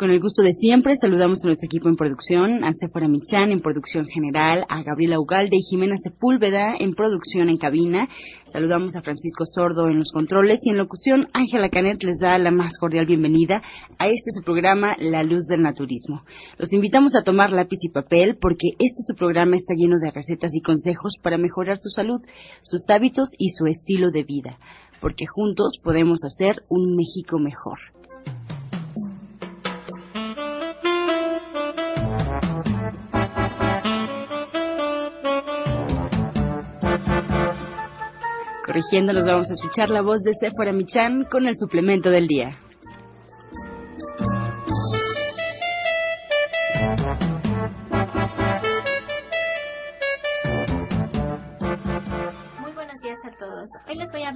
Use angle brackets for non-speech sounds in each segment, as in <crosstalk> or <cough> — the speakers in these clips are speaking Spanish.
Con el gusto de siempre, saludamos a nuestro equipo en producción, a Sephora Michan en producción general, a Gabriela Ugalde y Jimena Sepúlveda en producción en cabina. Saludamos a Francisco Sordo en los controles y en locución, Ángela Canet les da la más cordial bienvenida a este su programa La Luz del Naturismo. Los invitamos a tomar lápiz y papel porque este su programa está lleno de recetas y consejos para mejorar su salud, sus hábitos y su estilo de vida, porque juntos podemos hacer un México mejor. Corrigiendo, nos vamos a escuchar la voz de Sephora Michan con el suplemento del día.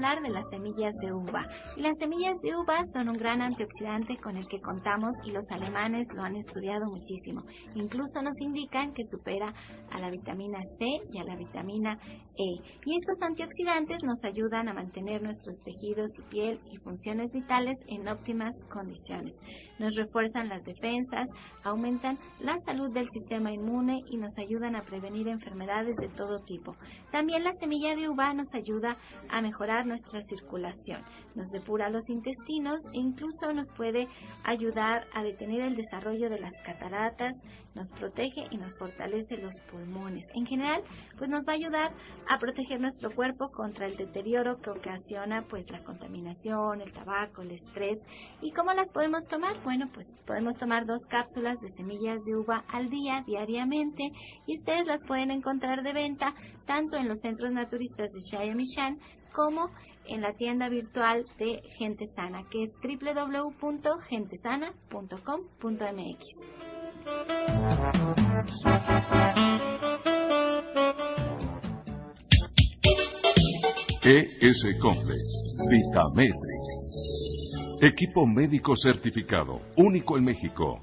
Hablar de las semillas de uva. Y las semillas de uva son un gran antioxidante con el que contamos y los alemanes lo han estudiado muchísimo. Incluso nos indican que supera a la vitamina C y a la vitamina E. Y estos antioxidantes nos ayudan a mantener nuestros tejidos y piel y funciones vitales en óptimas condiciones. Nos refuerzan las defensas, aumentan la salud del sistema inmune y nos ayudan a prevenir enfermedades de todo tipo. También la semilla de uva nos ayuda a mejorar nuestra circulación, nos depura los intestinos e incluso nos puede ayudar a detener el desarrollo de las cataratas, nos protege y nos fortalece los pulmones. En general, pues nos va a ayudar a proteger nuestro cuerpo contra el deterioro que ocasiona pues la contaminación, el tabaco, el estrés. ¿Y cómo las podemos tomar? Bueno, pues podemos tomar dos cápsulas de semillas de uva al día, diariamente, y ustedes las pueden encontrar de venta tanto en los centros naturistas de Shayamishan como en la tienda virtual de Gente Sana, que es www.gentesana.com.mx. ES Complex, Vitametric. Equipo médico certificado, único en México.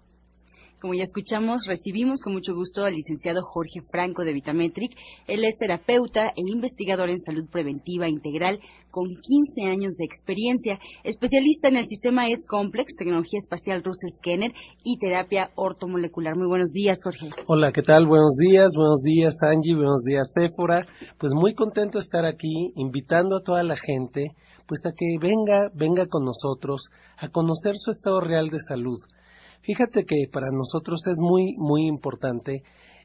Como ya escuchamos, recibimos con mucho gusto al licenciado Jorge Franco de Vitametric. Él es terapeuta e investigador en salud preventiva integral con 15 años de experiencia, especialista en el sistema S-Complex, tecnología espacial Russell Scanner y terapia ortomolecular. Muy buenos días, Jorge. Hola, ¿qué tal? Buenos días, buenos días, Angie, buenos días, Péfora. Pues muy contento de estar aquí, invitando a toda la gente, pues a que venga, venga con nosotros a conocer su estado real de salud Fíjate que para nosotros es muy, muy importante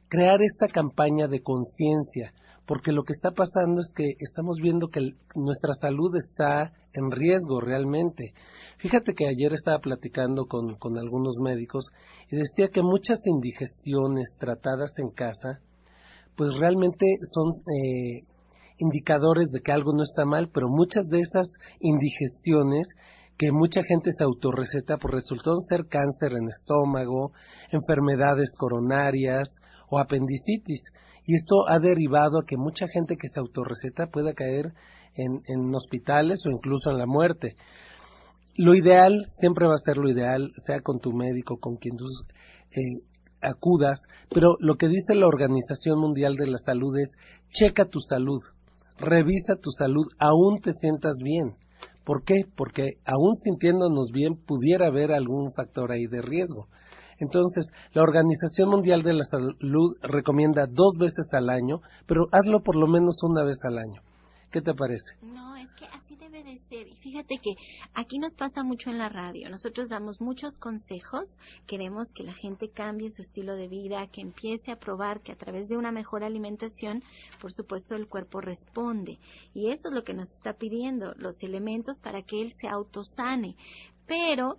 crear esta campaña de conciencia, porque lo que está pasando es que estamos viendo que nuestra salud está en riesgo realmente. Fíjate que ayer estaba platicando con, con algunos médicos y decía que muchas indigestiones tratadas en casa, pues realmente son eh, indicadores de que algo no está mal, pero muchas de esas indigestiones que mucha gente se autorreceta por resultado ser cáncer en estómago, enfermedades coronarias o apendicitis. Y esto ha derivado a que mucha gente que se autorreceta pueda caer en, hospitales o incluso en la muerte. Lo ideal, siempre va a ser lo ideal, sea con tu médico, con quien tú eh, acudas, pero lo que dice la Organización Mundial de la Salud es, checa tu salud, revisa tu salud, aún te sientas bien. ¿Por qué? Porque aún sintiéndonos bien pudiera haber algún factor ahí de riesgo. Entonces, la Organización Mundial de la Salud recomienda dos veces al año, pero hazlo por lo menos una vez al año. ¿Qué te parece? No, es que así debe de hacer. Y fíjate que aquí nos pasa mucho en la radio. Nosotros damos muchos consejos. Queremos que la gente cambie su estilo de vida, que empiece a probar que a través de una mejor alimentación, por supuesto, el cuerpo responde. Y eso es lo que nos está pidiendo, los elementos para que él se autosane. Pero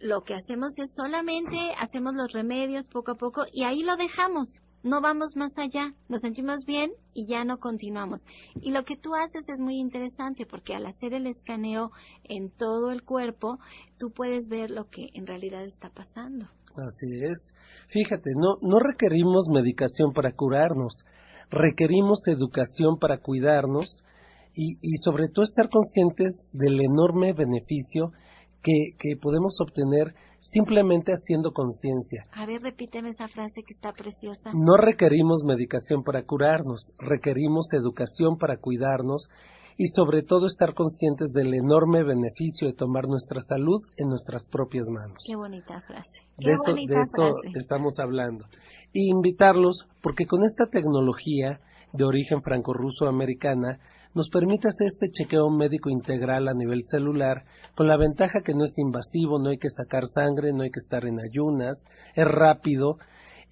lo que hacemos es solamente hacemos los remedios poco a poco y ahí lo dejamos. No vamos más allá, nos sentimos bien y ya no continuamos. Y lo que tú haces es muy interesante porque al hacer el escaneo en todo el cuerpo, tú puedes ver lo que en realidad está pasando. Así es. Fíjate, no, no requerimos medicación para curarnos, requerimos educación para cuidarnos y, y sobre todo estar conscientes del enorme beneficio que, podemos obtener simplemente haciendo conciencia. A ver, repíteme esa frase que está preciosa. No requerimos medicación para curarnos, requerimos educación para cuidarnos y sobre todo estar conscientes del enorme beneficio de tomar nuestra salud en nuestras propias manos. Qué bonita frase. de esto, de esto estamos hablando. Y invitarlos, porque con esta tecnología de origen franco-ruso-americana, nos permite hacer este chequeo médico integral a nivel celular, con la ventaja que no es invasivo, no hay que sacar sangre, no hay que estar en ayunas, es rápido,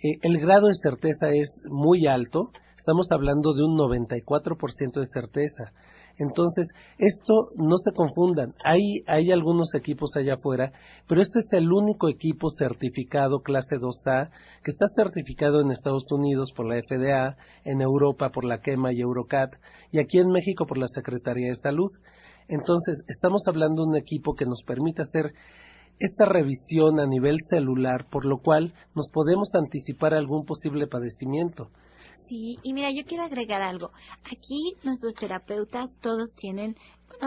eh, el grado de certeza es muy alto, estamos hablando de un 94% de certeza. Entonces, esto no se confundan. Hay, hay algunos equipos allá afuera, pero este es el único equipo certificado clase 2A que está certificado en Estados Unidos por la FDA, en Europa por la KEMA y Eurocat, y aquí en México por la Secretaría de Salud. Entonces, estamos hablando de un equipo que nos permite hacer esta revisión a nivel celular, por lo cual nos podemos anticipar algún posible padecimiento. Sí, y mira, yo quiero agregar algo. Aquí nuestros terapeutas todos tienen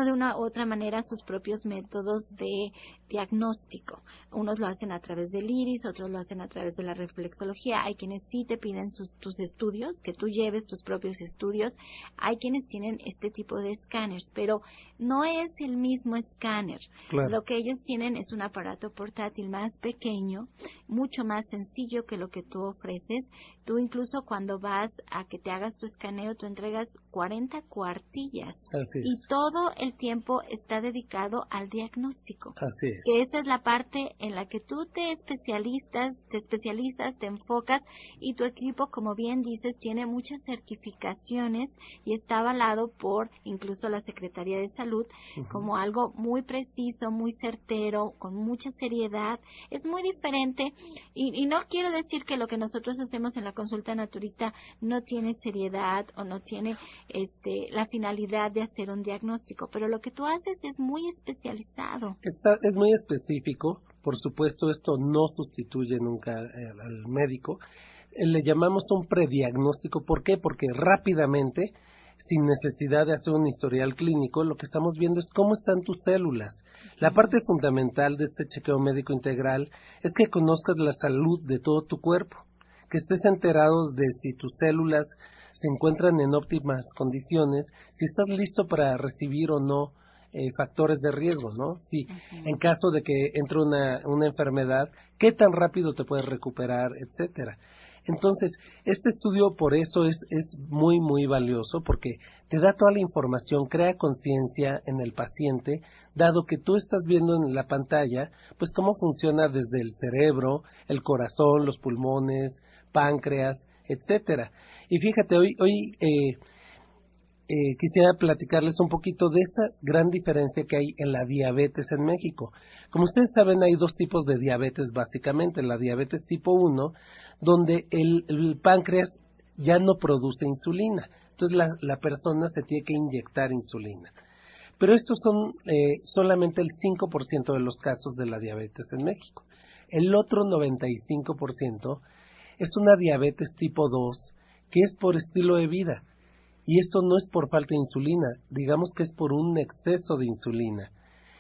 de una u otra manera sus propios métodos de diagnóstico. Unos lo hacen a través del iris, otros lo hacen a través de la reflexología. Hay quienes sí te piden sus, tus estudios, que tú lleves tus propios estudios. Hay quienes tienen este tipo de escáneres, pero no es el mismo escáner. Lo que ellos tienen es un aparato portátil más pequeño, mucho más sencillo que lo que tú ofreces. Tú incluso cuando vas a que te hagas tu escaneo, tú entregas 40 cuartillas. Y todo el tiempo está dedicado al diagnóstico. Así es. Que esa es la parte en la que tú te especialistas, te especializas, te enfocas y tu equipo, como bien dices, tiene muchas certificaciones y está avalado por incluso la Secretaría de Salud como algo muy preciso, muy certero, con mucha seriedad. Es muy diferente y, y no quiero decir que lo que nosotros hacemos en la consulta naturista no tiene seriedad o no tiene este, la finalidad de hacer un diagnóstico pero lo que tú haces es muy especializado. es muy específico, por supuesto esto no sustituye nunca al médico. Eh, le llamamos un prediagnóstico, ¿por qué? Porque rápidamente, sin necesidad de hacer un historial clínico, lo que estamos viendo es cómo están tus células. La parte fundamental de este chequeo médico integral es que conozcas la salud de todo tu cuerpo, que estés enterado de si tus células se encuentran en óptimas condiciones, si estás listo para recibir o no eh, factores de riesgo, ¿no? Si en caso de que entre una, una enfermedad, qué tan rápido te puedes recuperar, etcétera. Entonces, este estudio por eso es, es muy, muy valioso porque te da toda la información, crea conciencia en el paciente, dado que tú estás viendo en la pantalla, pues cómo funciona desde el cerebro, el corazón, los pulmones, páncreas, etcétera. Y fíjate, hoy, hoy eh, eh, quisiera platicarles un poquito de esta gran diferencia que hay en la diabetes en México. Como ustedes saben, hay dos tipos de diabetes básicamente. La diabetes tipo 1, donde el, páncreas ya no produce insulina. Entonces la, la, persona se tiene que inyectar insulina. Pero estos son eh, solamente el 5% de los casos de la diabetes en México. El otro 95% es una diabetes tipo 2 que es por estilo de vida. Y esto no es por falta de insulina, digamos que es por un exceso de insulina.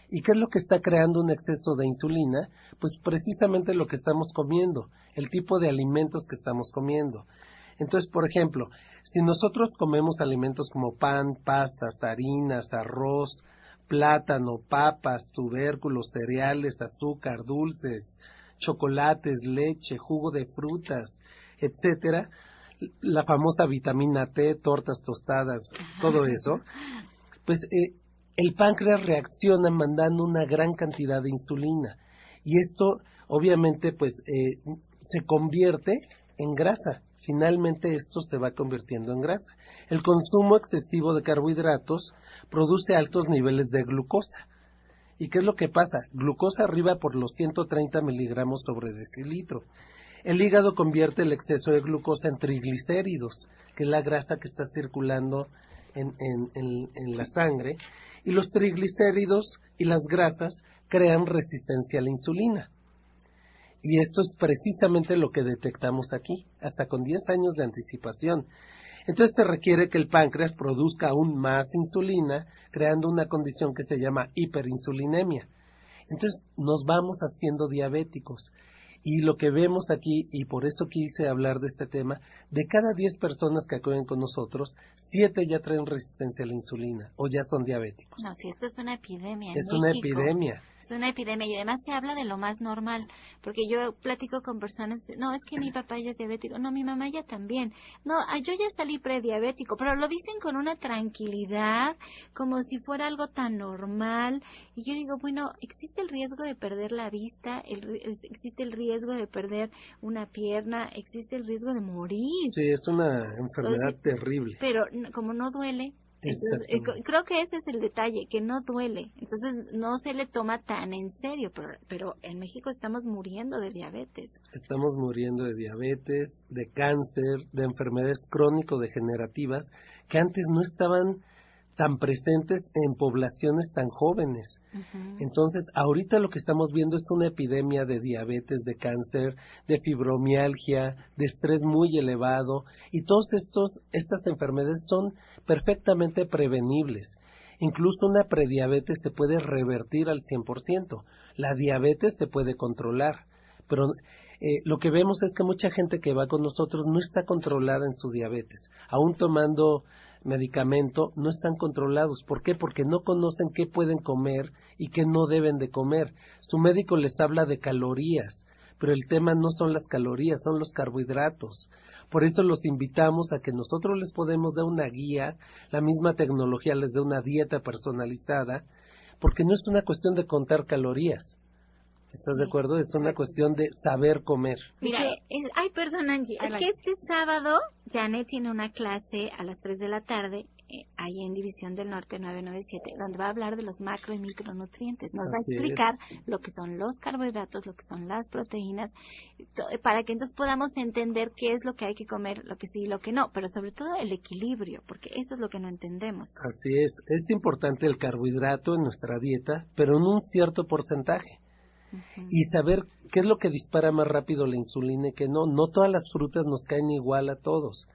¿Y qué es lo que está creando un exceso de insulina? Pues precisamente lo que estamos comiendo, el tipo de alimentos que estamos comiendo. Entonces, por ejemplo, si nosotros comemos alimentos como pan, pastas, harinas, arroz, plátano, papas, tubérculos, cereales, azúcar, dulces, chocolates, leche, jugo de frutas, etcétera, la famosa vitamina T, tortas tostadas, todo eso, pues eh, el páncreas reacciona mandando una gran cantidad de insulina y esto obviamente pues eh, se convierte en grasa. Finalmente esto se va convirtiendo en grasa. El consumo excesivo de carbohidratos produce altos niveles de glucosa. ¿Y qué es lo que pasa? Glucosa arriba por los 130 miligramos sobre decilitro. El hígado convierte el exceso de glucosa en triglicéridos, que es la grasa que está circulando en, la sangre, y los triglicéridos y las grasas crean resistencia a la insulina. Y esto es precisamente lo que detectamos aquí, hasta con 10 años de anticipación. Entonces te requiere que el páncreas produzca aún más insulina, creando una condición que se llama hiperinsulinemia. Entonces nos vamos haciendo diabéticos. Y lo que vemos aquí, y por eso quise hablar de este tema, de cada 10 personas que acuden con nosotros, 7 ya traen resistencia a la insulina o ya son diabéticos. No, si esto es una epidemia. Es una epidemia. Es una epidemia y además se habla de lo más normal, porque yo platico con personas, no, es que mi papá ya es diabético, no, mi mamá ya también, no, ah, yo ya salí prediabético, pero lo dicen con una tranquilidad, como si fuera algo tan normal, y yo digo, bueno, existe el riesgo de perder la vista, existe el riesgo de perder una pierna, existe el riesgo de morir. Sí, es una enfermedad terrible. Pero como no duele, eh, creo que ese es el detalle, que no duele. Entonces no se le toma tan en serio, pero, pero en México estamos muriendo de diabetes. Estamos muriendo de diabetes, de cáncer, de enfermedades crónico-degenerativas que antes no estaban tan presentes en poblaciones tan jóvenes. Entonces, ahorita lo que estamos viendo es una epidemia de diabetes, de cáncer, de fibromialgia, de estrés muy elevado y todas estas enfermedades son perfectamente prevenibles. Incluso una prediabetes se puede revertir al 100%. La diabetes se puede controlar, pero eh, lo que vemos es que mucha gente que va con nosotros no está controlada en su diabetes, aún tomando medicamento no están controlados. ¿Por qué? Porque no conocen qué pueden comer y qué no deben de comer. Su médico les habla de calorías, pero el tema no son las calorías, son los carbohidratos. Por eso los invitamos a que nosotros les podemos dar una guía, la misma tecnología les dé una dieta personalizada, porque no es una cuestión de contar calorías, ¿Estás de acuerdo? Es una cuestión de saber comer. Mira, ay, perdón, Angie. Es que este sábado Janet tiene una clase a las 3 de la tarde eh, ahí en División del Norte 997, donde va a hablar de los macro y micronutrientes. Nos va a explicar lo que son los carbohidratos, lo que son las proteínas, para que entonces podamos entender qué es lo que hay que comer, lo que sí y lo que no, pero sobre todo el equilibrio, porque eso es lo que no entendemos. Así es. Es importante el carbohidrato en nuestra dieta, pero en un cierto porcentaje y saber qué es lo que dispara más rápido la insulina y que no. No todas las frutas nos caen igual a todos.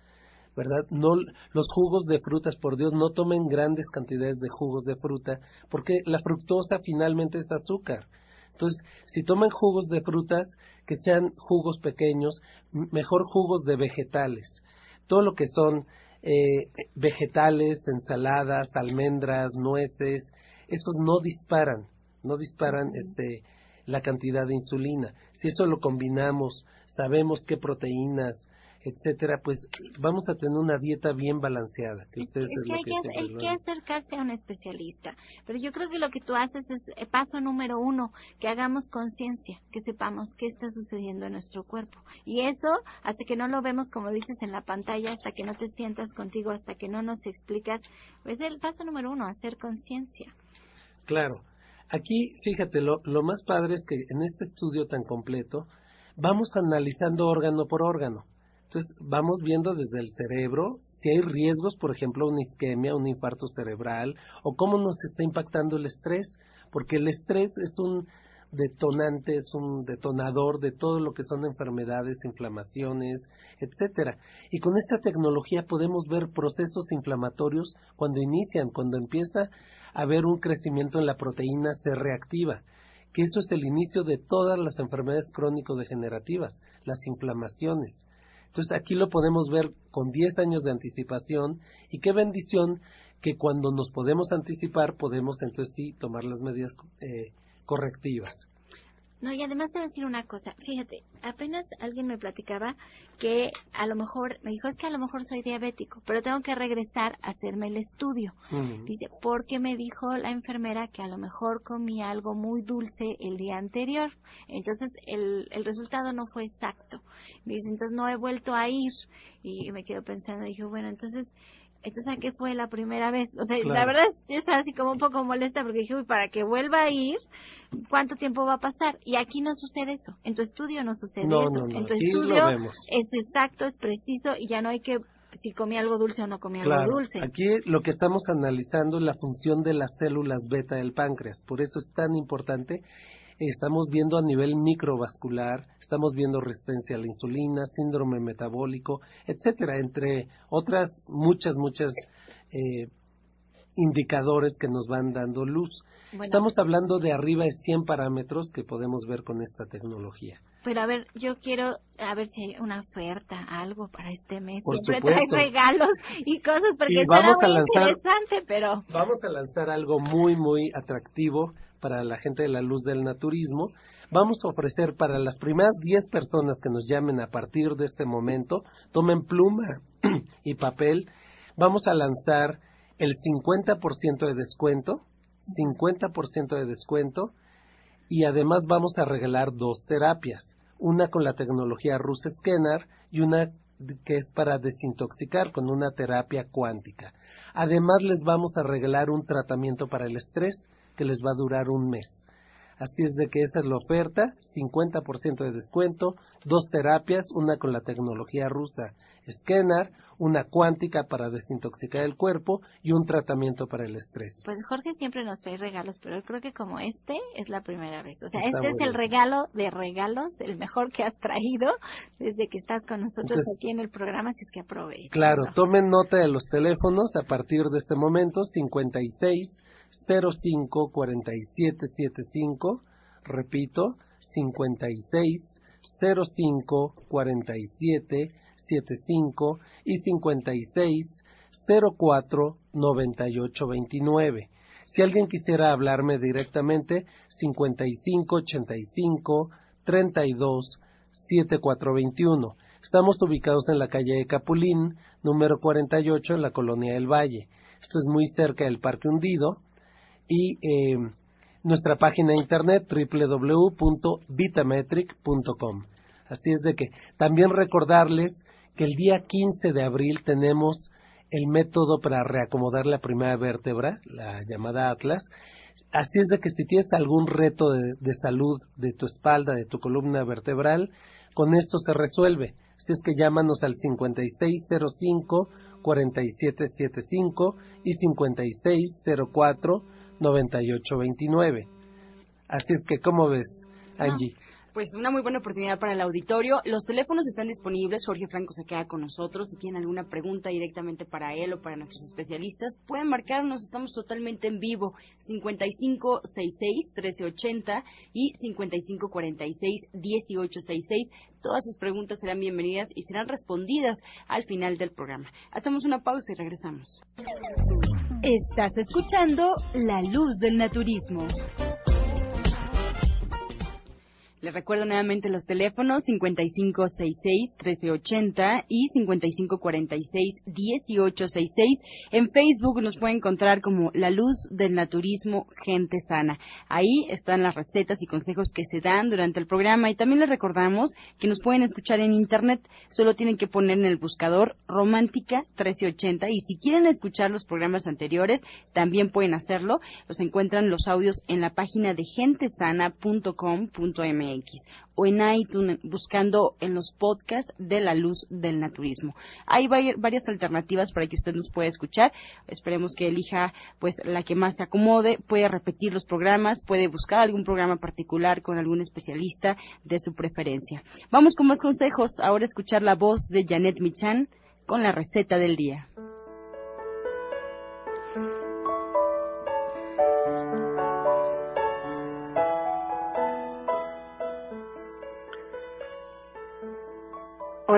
¿verdad? No, los jugos de frutas, por Dios, no tomen grandes cantidades de jugos de fruta, porque la fructosa finalmente es azúcar. Entonces, si toman jugos de frutas, que sean jugos pequeños, mejor jugos de vegetales. Todo lo que son eh, vegetales, ensaladas, almendras, nueces, esos no disparan, no disparan este la cantidad de insulina. Si esto lo combinamos, sabemos qué proteínas, etcétera, pues vamos a tener una dieta bien balanceada. Que es, que hay, que, acercarse a un especialista. Pero yo creo que lo que tú haces es eh, paso número uno, que hagamos conciencia, que sepamos qué está sucediendo en nuestro cuerpo. Y eso, hasta que no lo vemos, como dices en la pantalla, hasta que no te sientas contigo, hasta que no nos explicas, pues el paso número uno, hacer conciencia. Claro. Aquí, fíjate, lo, lo más padre es que en este estudio tan completo vamos analizando órgano por órgano. Entonces, vamos viendo desde el cerebro si hay riesgos, por ejemplo, una isquemia, un infarto cerebral, o cómo nos está impactando el estrés, porque el estrés es un detonante, es un detonador de todo lo que son enfermedades, inflamaciones, etcétera. Y con esta tecnología podemos ver procesos inflamatorios cuando inician, cuando empieza haber un crecimiento en la proteína C reactiva, que esto es el inicio de todas las enfermedades crónico-degenerativas, las inflamaciones. Entonces aquí lo podemos ver con 10 años de anticipación y qué bendición que cuando nos podemos anticipar podemos entonces sí tomar las medidas eh, correctivas. No, y además te voy a decir una cosa. Fíjate, apenas alguien me platicaba que a lo mejor, me dijo, es que a lo mejor soy diabético, pero tengo que regresar a hacerme el estudio. Dice, porque me dijo la enfermera que a lo mejor comí algo muy dulce el día anterior. Entonces, el, el resultado no fue exacto. Dice, entonces no he vuelto a ir. Y me quedo pensando, dije, bueno, entonces entonces, ¿a qué fue la primera vez? O sea, la verdad, yo estaba así como un poco molesta porque dije, uy, para que vuelva a ir, ¿cuánto tiempo va a pasar? Y aquí no sucede eso. En tu estudio no sucede eso. en tu estudio es exacto, es preciso y ya no hay que si comí algo dulce o no comí algo dulce. Aquí lo que estamos analizando es la función de las células beta del páncreas. Por eso es tan importante estamos viendo a nivel microvascular, estamos viendo resistencia a la insulina, síndrome metabólico, etcétera, entre otras muchas, muchas eh, indicadores que nos van dando luz. Estamos hablando de arriba de 100 parámetros que podemos ver con esta tecnología. Pero a ver, yo quiero a ver si hay una oferta, algo para este mes. Por Siempre regalos y cosas porque vamos muy interesante, pero... Vamos a lanzar algo muy, muy atractivo para la gente de la luz del naturismo. Vamos a ofrecer para las primeras 10 personas que nos llamen a partir de este momento, tomen pluma <clears throat> y papel, vamos a lanzar el 50% de descuento, 50% de descuento, y además vamos a regalar dos terapias, una con la tecnología Rus Scanner y una que es para desintoxicar con una terapia cuántica. Además les vamos a regalar un tratamiento para el estrés que les va a durar un mes. Así es de que esta es la oferta, 50% de descuento, dos terapias, una con la tecnología rusa Scanner, una cuántica para desintoxicar el cuerpo y un tratamiento para el estrés. Pues Jorge siempre nos trae regalos, pero creo que como este es la primera vez. O sea, este es el regalo de regalos, el mejor que has traído desde que estás con nosotros aquí en el programa, así es que aprovechen. Claro, tomen nota de los teléfonos a partir de este momento, 56 05 47 75, repito, 56 05 47 75 y 56 04 98 29. Si alguien quisiera hablarme directamente, 55 85 32 7421. Estamos ubicados en la calle de Capulín, número 48, en la colonia del Valle. Esto es muy cerca del Parque Hundido. Y eh, nuestra página de internet www.vitametric.com. Así es de que también recordarles que el día 15 de abril tenemos el método para reacomodar la primera vértebra, la llamada Atlas. Así es de que si tienes algún reto de, salud de tu espalda, de tu columna vertebral, con esto se resuelve. Así es que llámanos al 5605-4775 y 5604-9829. Así es que, ¿cómo ves, Angie? Pues una muy buena oportunidad para el auditorio. Los teléfonos están disponibles. Jorge Franco se queda con nosotros. Si tienen alguna pregunta directamente para él o para nuestros especialistas, pueden marcarnos. Estamos totalmente en vivo. 5566-1380 y 5546-1866. Todas sus preguntas serán bienvenidas y serán respondidas al final del programa. Hacemos una pausa y regresamos. Estás escuchando La Luz del Naturismo. Les recuerdo nuevamente los teléfonos 5566-1380 y 5546-1866. En Facebook nos puede encontrar como La Luz del Naturismo Gente Sana. Ahí están las recetas y consejos que se dan durante el programa y también les recordamos que nos pueden escuchar en Internet. Solo tienen que poner en el buscador Romántica 1380 y si quieren escuchar los programas anteriores también pueden hacerlo. Los encuentran los audios en la página de gentesana.com.mx o en iTunes buscando en los podcasts de la luz del naturismo. Hay varias alternativas para que usted nos pueda escuchar. Esperemos que elija pues la que más se acomode, puede repetir los programas, puede buscar algún programa particular con algún especialista de su preferencia. Vamos con más consejos. Ahora escuchar la voz de Janet Michan con la receta del día.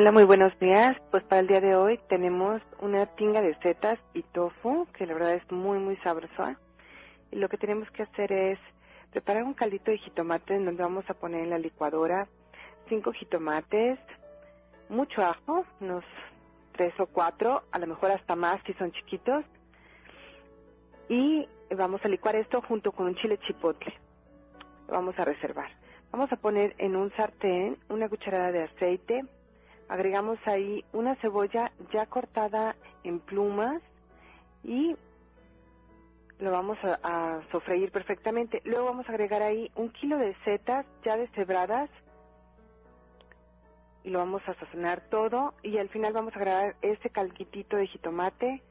Hola, muy buenos días. Pues para el día de hoy tenemos una tinga de setas y tofu, que la verdad es muy, muy sabrosa. Y lo que tenemos que hacer es preparar un caldito de jitomate en donde vamos a poner en la licuadora cinco jitomates, mucho ajo, unos tres o cuatro, a lo mejor hasta más si son chiquitos, y vamos a licuar esto junto con un chile chipotle. Lo vamos a reservar. Vamos a poner en un sartén una cucharada de aceite, agregamos ahí una cebolla ya cortada en plumas y lo vamos a, sofreír perfectamente. Luego vamos a agregar ahí un kilo de setas ya deshebradas y lo vamos a sazonar todo y al final vamos a agregar este calquitito de jitomate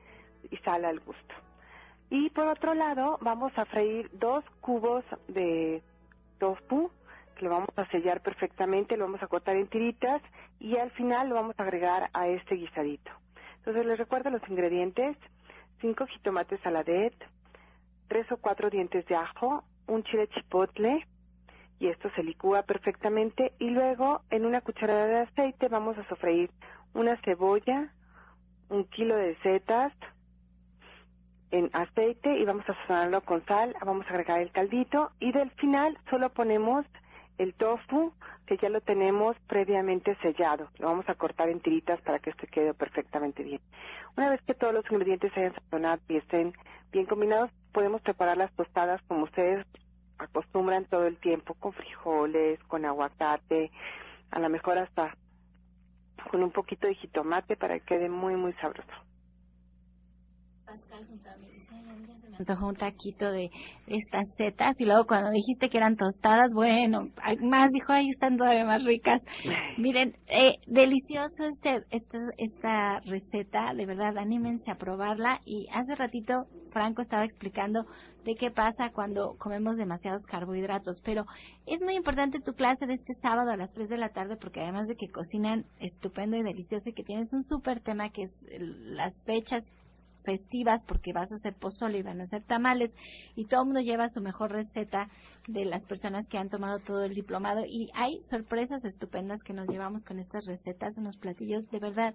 y sal al gusto. Y por otro lado vamos a freír dos cubos de tofu que lo vamos a sellar perfectamente, lo vamos a cortar en tiritas y al final lo vamos a agregar a este guisadito. Entonces les recuerdo los ingredientes, cinco jitomates saladet, tres o cuatro dientes de ajo, un chile chipotle, y esto se licúa perfectamente y luego en una cucharada de aceite vamos a sofreír una cebolla, un kilo de setas en aceite y vamos a sazonarlo con sal, vamos a agregar el caldito y del final solo ponemos el tofu que ya lo tenemos previamente sellado. Lo vamos a cortar en tiritas para que esto quede perfectamente bien. Una vez que todos los ingredientes hayan sazonado y estén bien combinados, podemos preparar las tostadas como ustedes acostumbran todo el tiempo con frijoles, con aguacate, a lo mejor hasta con un poquito de jitomate para que quede muy muy sabroso. Pascal junto a mí dice, se me antojó un taquito de estas setas y luego cuando dijiste que eran tostadas, bueno, más dijo, ahí están todavía más ricas. <laughs> Miren, eh, delicioso este, esta, esta receta, de verdad, anímense a probarla y hace ratito Franco estaba explicando de qué pasa cuando comemos demasiados carbohidratos, pero es muy importante tu clase de este sábado a las 3 de la tarde porque además de que cocinan estupendo y delicioso y que tienes un súper tema que es las fechas festivas porque vas a hacer pozole y van a hacer tamales y todo el mundo lleva su mejor receta de las personas que han tomado todo el diplomado y hay sorpresas estupendas que nos llevamos con estas recetas, unos platillos de verdad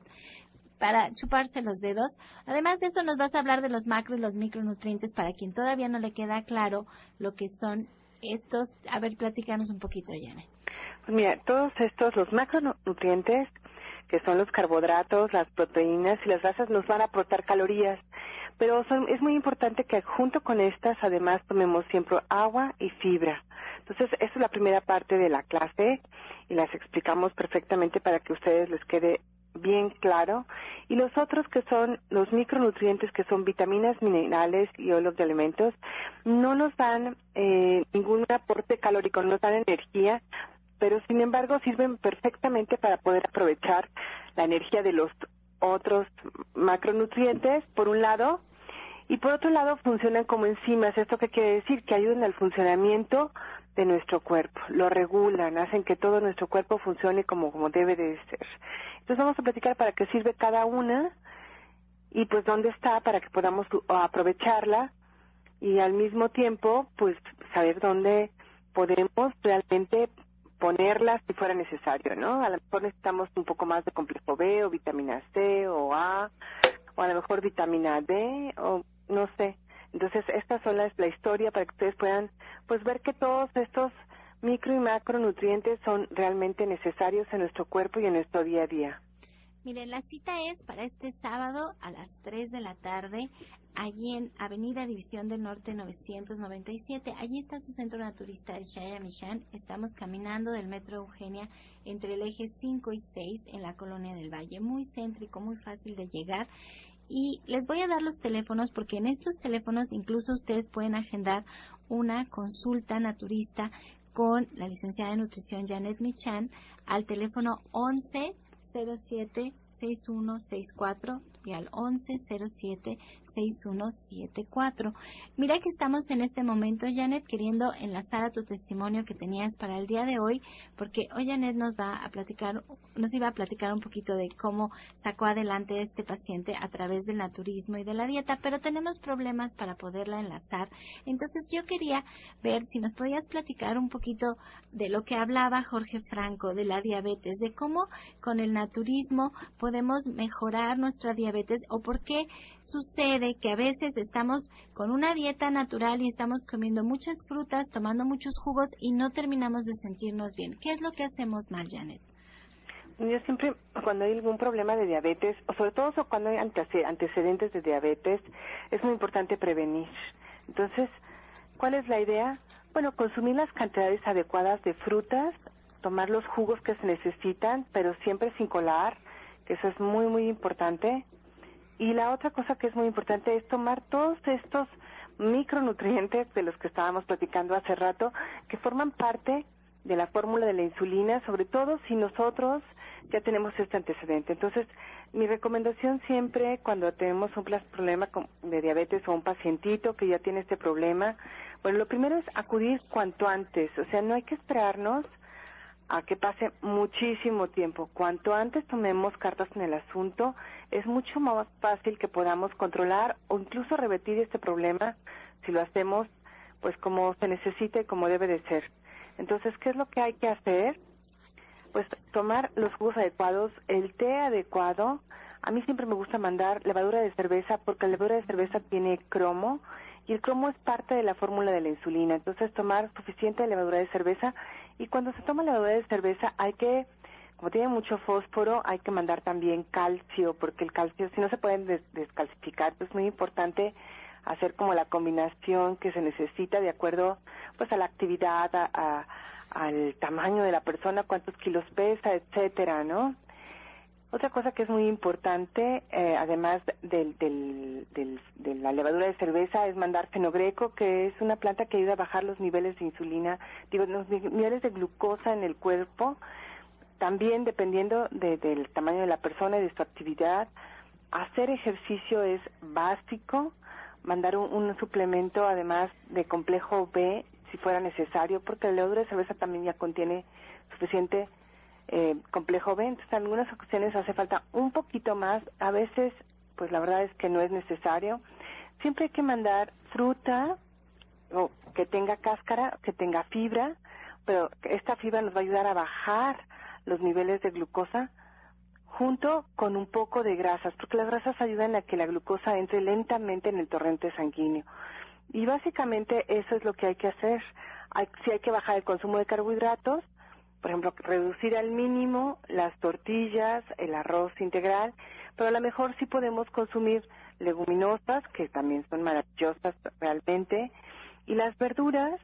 para chuparse los dedos. Además de eso nos vas a hablar de los macro y los micronutrientes para quien todavía no le queda claro lo que son estos. A ver, platícanos un poquito, Janet. Pues mira, todos estos, los macronutrientes que son los carbohidratos, las proteínas y las grasas, nos van a aportar calorías. Pero son, es muy importante que junto con estas, además, tomemos siempre agua y fibra. Entonces, esa es la primera parte de la clase y las explicamos perfectamente para que a ustedes les quede bien claro. Y los otros que son los micronutrientes, que son vitaminas, minerales y óleos de alimentos, no nos dan eh, ningún aporte calórico, no nos dan energía, pero sin embargo sirven perfectamente para poder aprovechar la energía de los otros macronutrientes, por un lado, y por otro lado funcionan como enzimas. ¿Esto qué quiere decir? Que ayudan al funcionamiento de nuestro cuerpo, lo regulan, hacen que todo nuestro cuerpo funcione como, como debe de ser. Entonces vamos a platicar para qué sirve cada una y pues dónde está para que podamos aprovecharla y al mismo tiempo pues saber dónde podemos realmente ponerlas si fuera necesario, ¿no? A lo mejor necesitamos un poco más de complejo B o vitamina C o A o a lo mejor vitamina D o no sé. Entonces, estas son las, la historia para que ustedes puedan pues ver que todos estos micro y macronutrientes son realmente necesarios en nuestro cuerpo y en nuestro día a día. Miren, la cita es para este sábado a las 3 de la tarde, allí en Avenida División del Norte 997. Allí está su centro naturista de Shayamishan. Estamos caminando del Metro Eugenia entre el eje 5 y 6 en la Colonia del Valle. Muy céntrico, muy fácil de llegar. Y les voy a dar los teléfonos porque en estos teléfonos incluso ustedes pueden agendar una consulta naturista con la licenciada de nutrición Janet Michan al teléfono 11 07 6164 y al 1107 6174. Mira que estamos en este momento, Janet, queriendo enlazar a tu testimonio que tenías para el día de hoy, porque hoy Janet nos va a platicar, nos iba a platicar un poquito de cómo sacó adelante este paciente a través del naturismo y de la dieta, pero tenemos problemas para poderla enlazar. Entonces yo quería ver si nos podías platicar un poquito de lo que hablaba Jorge Franco de la diabetes, de cómo con el naturismo podemos mejorar nuestra diabetes diabetes o por qué sucede que a veces estamos con una dieta natural y estamos comiendo muchas frutas, tomando muchos jugos y no terminamos de sentirnos bien. ¿Qué es lo que hacemos mal, Janet? Yo siempre, cuando hay algún problema de diabetes, o sobre todo cuando hay antecedentes de diabetes, es muy importante prevenir. Entonces, ¿cuál es la idea? Bueno, consumir las cantidades adecuadas de frutas, tomar los jugos que se necesitan, pero siempre sin colar, que eso es muy, muy importante. Y la otra cosa que es muy importante es tomar todos estos micronutrientes de los que estábamos platicando hace rato, que forman parte de la fórmula de la insulina, sobre todo si nosotros ya tenemos este antecedente. Entonces, mi recomendación siempre cuando tenemos un problema de diabetes o un pacientito que ya tiene este problema, bueno, lo primero es acudir cuanto antes, o sea, no hay que esperarnos a que pase muchísimo tiempo. Cuanto antes tomemos cartas en el asunto, es mucho más fácil que podamos controlar o incluso revertir este problema si lo hacemos pues como se necesita y como debe de ser. Entonces, ¿qué es lo que hay que hacer? Pues tomar los jugos adecuados, el té adecuado. A mí siempre me gusta mandar levadura de cerveza porque la levadura de cerveza tiene cromo y el cromo es parte de la fórmula de la insulina. Entonces, tomar suficiente levadura de cerveza y cuando se toma levadura de cerveza hay que como tiene mucho fósforo, hay que mandar también calcio, porque el calcio, si no se pueden descalcificar, pues es muy importante hacer como la combinación que se necesita de acuerdo pues a la actividad, a, al tamaño de la persona, cuántos kilos pesa, etcétera, ¿no? Otra cosa que es muy importante, eh, además del, del, de la levadura de cerveza, es mandar fenogreco, que es una planta que ayuda a bajar los niveles de insulina, digo, los niveles de glucosa en el cuerpo, también dependiendo del tamaño de la persona y de su actividad. Hacer ejercicio es básico, mandar un, suplemento además de complejo B si fuera necesario, porque la levadura de cerveza también ya contiene suficiente eh, complejo B, entonces en algunas ocasiones hace falta un poquito más, a veces pues la verdad es que no es necesario. Siempre hay que mandar fruta o que tenga cáscara, que tenga fibra, pero esta fibra nos va a ayudar a bajar los niveles de glucosa junto con un poco de grasas, porque las grasas ayudan a que la glucosa entre lentamente en el torrente sanguíneo. Y básicamente eso es lo que hay que hacer. Hay, si hay que bajar el consumo de carbohidratos, por ejemplo, reducir al mínimo las tortillas, el arroz integral, pero a lo mejor sí podemos consumir leguminosas, que también son maravillosas realmente, y las verduras,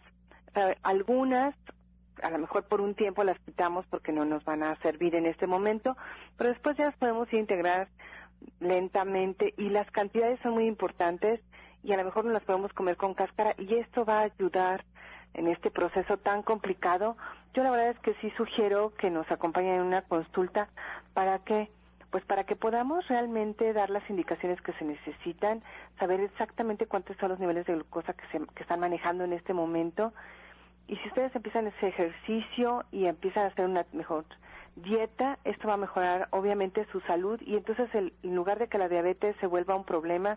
eh, algunas a lo mejor por un tiempo las quitamos porque no nos van a servir en este momento, pero después ya las podemos integrar lentamente y las cantidades son muy importantes y a lo mejor no las podemos comer con cáscara y esto va a ayudar en este proceso tan complicado. Yo la verdad es que sí sugiero que nos acompañen en una consulta para que pues para que podamos realmente dar las indicaciones que se necesitan, saber exactamente cuántos son los niveles de glucosa que, se, que están manejando en este momento y si ustedes empiezan ese ejercicio y empiezan a hacer una mejor dieta, esto va a mejorar obviamente su salud y entonces el, en lugar de que la diabetes se vuelva un problema,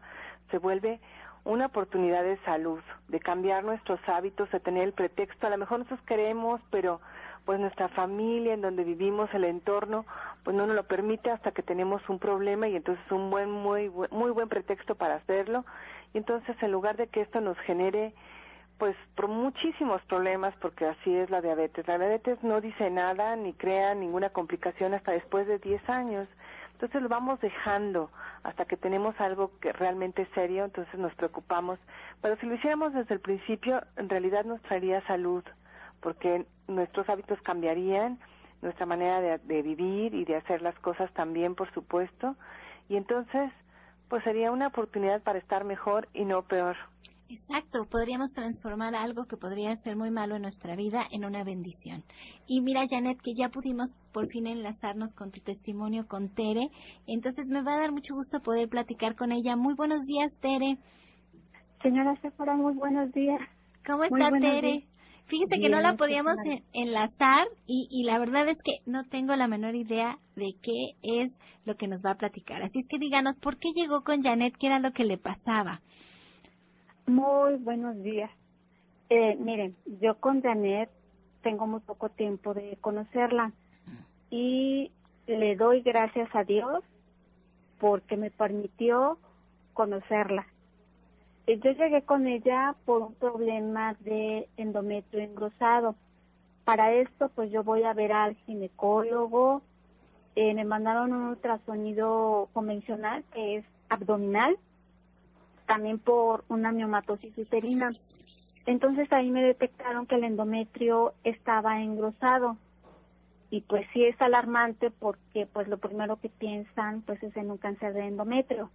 se vuelve una oportunidad de salud, de cambiar nuestros hábitos, de tener el pretexto, a lo mejor nosotros queremos, pero pues nuestra familia en donde vivimos, el entorno, pues no nos lo permite hasta que tenemos un problema y entonces un buen, muy, muy buen pretexto para hacerlo. Y entonces en lugar de que esto nos genere pues por muchísimos problemas porque así es la diabetes. La diabetes no dice nada ni crea ninguna complicación hasta después de 10 años. Entonces lo vamos dejando hasta que tenemos algo que realmente serio, entonces nos preocupamos. Pero si lo hiciéramos desde el principio, en realidad nos traería salud, porque nuestros hábitos cambiarían, nuestra manera de, de vivir y de hacer las cosas también, por supuesto, y entonces pues sería una oportunidad para estar mejor y no peor. Exacto, podríamos transformar algo que podría ser muy malo en nuestra vida en una bendición. Y mira, Janet, que ya pudimos por fin enlazarnos con tu testimonio con Tere, entonces me va a dar mucho gusto poder platicar con ella. Muy buenos días, Tere. Señora Sephora, muy buenos días. ¿Cómo está Tere? Fíjese que no la podíamos enlazar y, y la verdad es que no tengo la menor idea de qué es lo que nos va a platicar. Así es que díganos, ¿por qué llegó con Janet? ¿Qué era lo que le pasaba? Muy buenos días. Eh, miren, yo con Janet tengo muy poco tiempo de conocerla y le doy gracias a Dios porque me permitió conocerla. Yo llegué con ella por un problema de endometrio engrosado. Para esto, pues yo voy a ver al ginecólogo. Eh, me mandaron un ultrasonido convencional que es abdominal, también por una miomatosis uterina. Entonces ahí me detectaron que el endometrio estaba engrosado y pues sí es alarmante porque pues lo primero que piensan pues es en un cáncer de endometrio.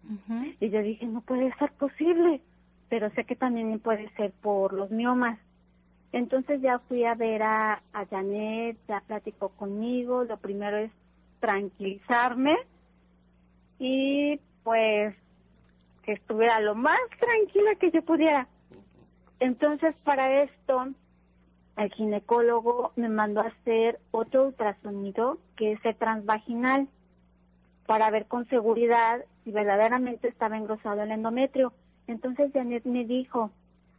Y yo dije, no puede ser posible, pero sé que también puede ser por los miomas. Entonces ya fui a ver a, a Janet, ya platicó conmigo, lo primero es tranquilizarme y pues que estuviera lo más tranquila que yo pudiera. Entonces para esto el ginecólogo me mandó a hacer otro ultrasonido que es el transvaginal para ver con seguridad si verdaderamente estaba engrosado el endometrio. Entonces Janet me dijo,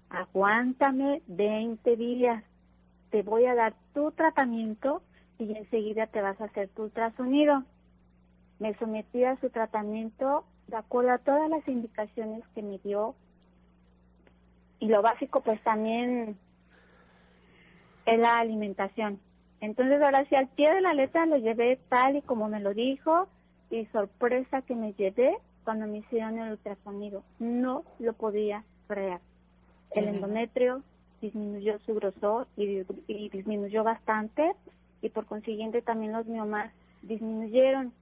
aguántame 20 días, te voy a dar tu tratamiento y enseguida te vas a hacer tu ultrasonido. Me sometí a su tratamiento de acuerdo a todas las indicaciones que me dio y lo básico pues también es la alimentación. Entonces ahora sí al pie de la letra lo llevé tal y como me lo dijo y sorpresa que me llevé cuando me hicieron el ultrasonido. No lo podía creer. El endometrio disminuyó su grosor y, y disminuyó bastante y por consiguiente también los miomas disminuyeron.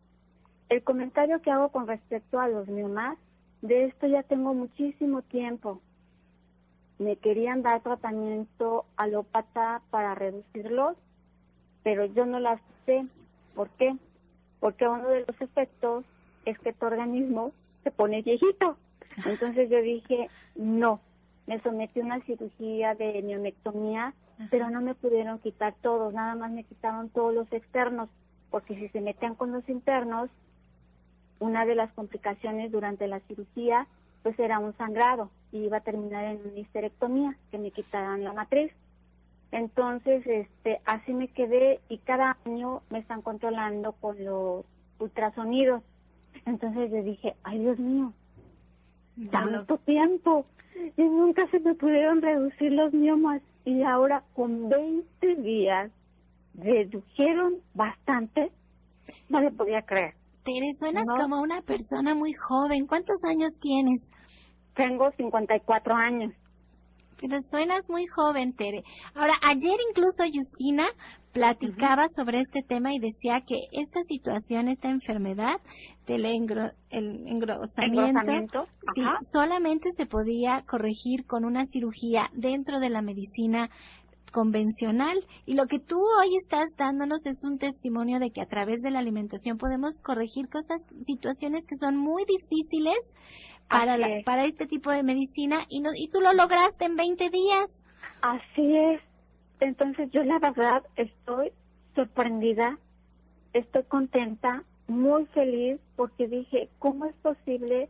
El comentario que hago con respecto a los miomas, de esto ya tengo muchísimo tiempo me querían dar tratamiento alópata para reducirlos, pero yo no las sé. ¿Por qué? Porque uno de los efectos es que tu organismo se pone viejito. Entonces yo dije, no, me sometí a una cirugía de mionectomía, pero no me pudieron quitar todos, nada más me quitaron todos los externos, porque si se metían con los internos, una de las complicaciones durante la cirugía pues era un sangrado y iba a terminar en una histerectomía, que me quitaran la matriz. Entonces, este, así me quedé y cada año me están controlando con los ultrasonidos. Entonces yo dije, ay Dios mío, tanto tiempo y nunca se me pudieron reducir los miomas y ahora con 20 días redujeron bastante, no le podía creer. Tere, suenas como una persona muy joven. ¿Cuántos años tienes? Tengo 54 años. Pero suenas muy joven, Tere. Ahora, ayer incluso Justina platicaba sobre este tema y decía que esta situación, esta enfermedad del el engrosamiento, solamente se podía corregir con una cirugía dentro de la medicina convencional y lo que tú hoy estás dándonos es un testimonio de que a través de la alimentación podemos corregir cosas, situaciones que son muy difíciles para, para este tipo de medicina y, no, y tú lo lograste en 20 días. Así es. Entonces yo la verdad estoy sorprendida, estoy contenta, muy feliz porque dije, ¿cómo es posible?